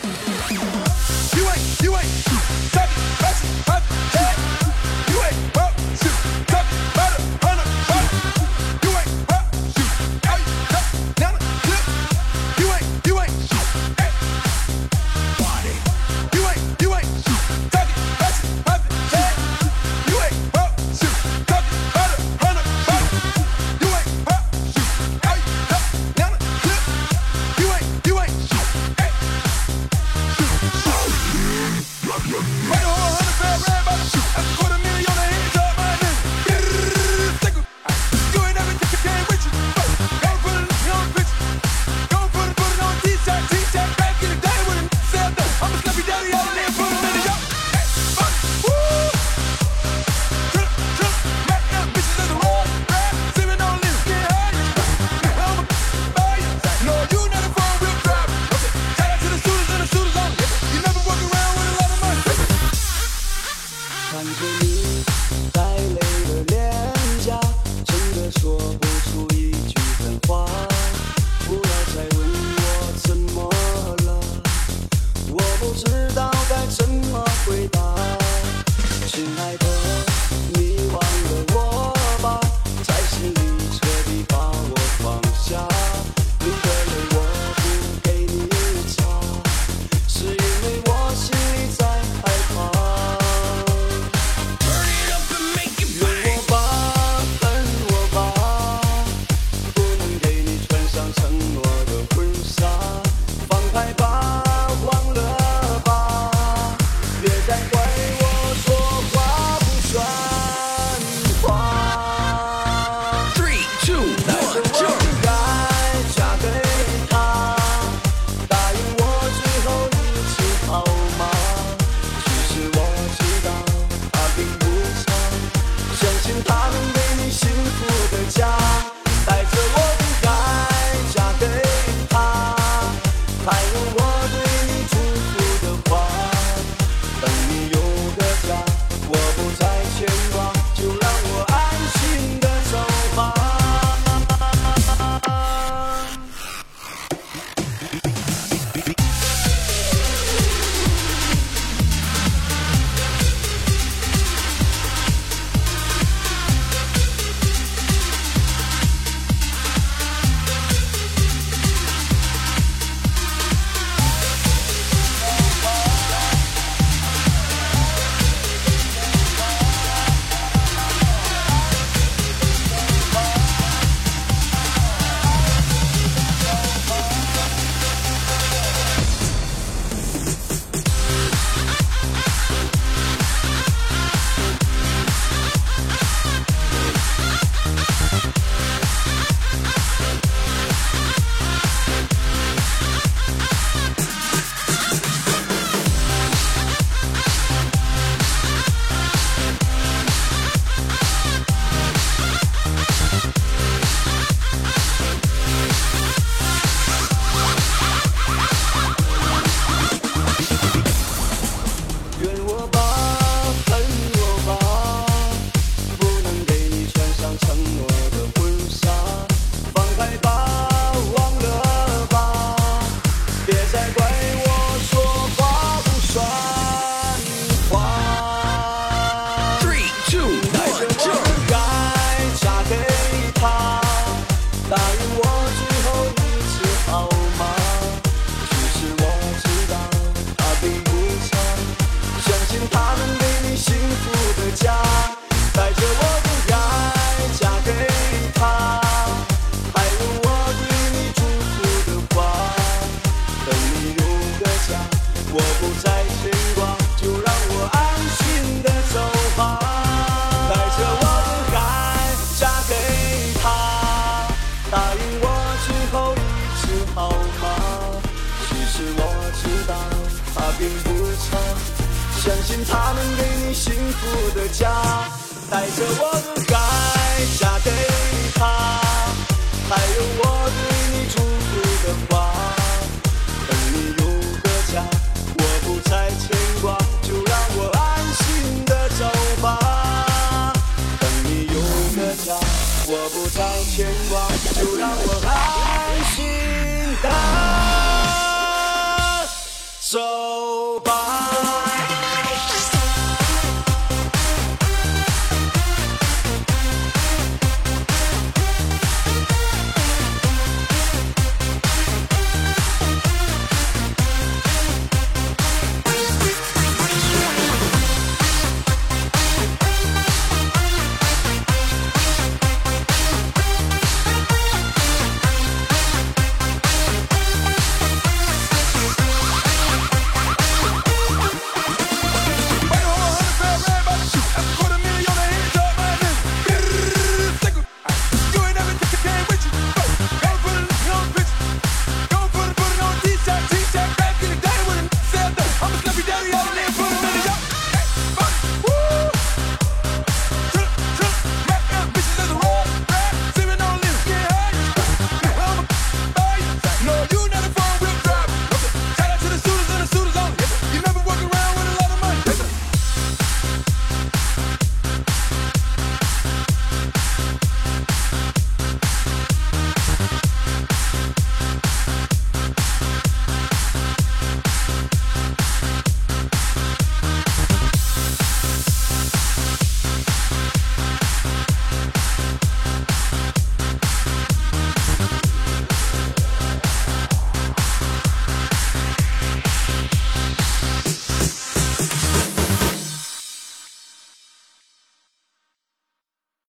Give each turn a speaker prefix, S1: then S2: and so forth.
S1: You ain't, you ain't,
S2: 他们给你幸福的家，带着我的爱，下。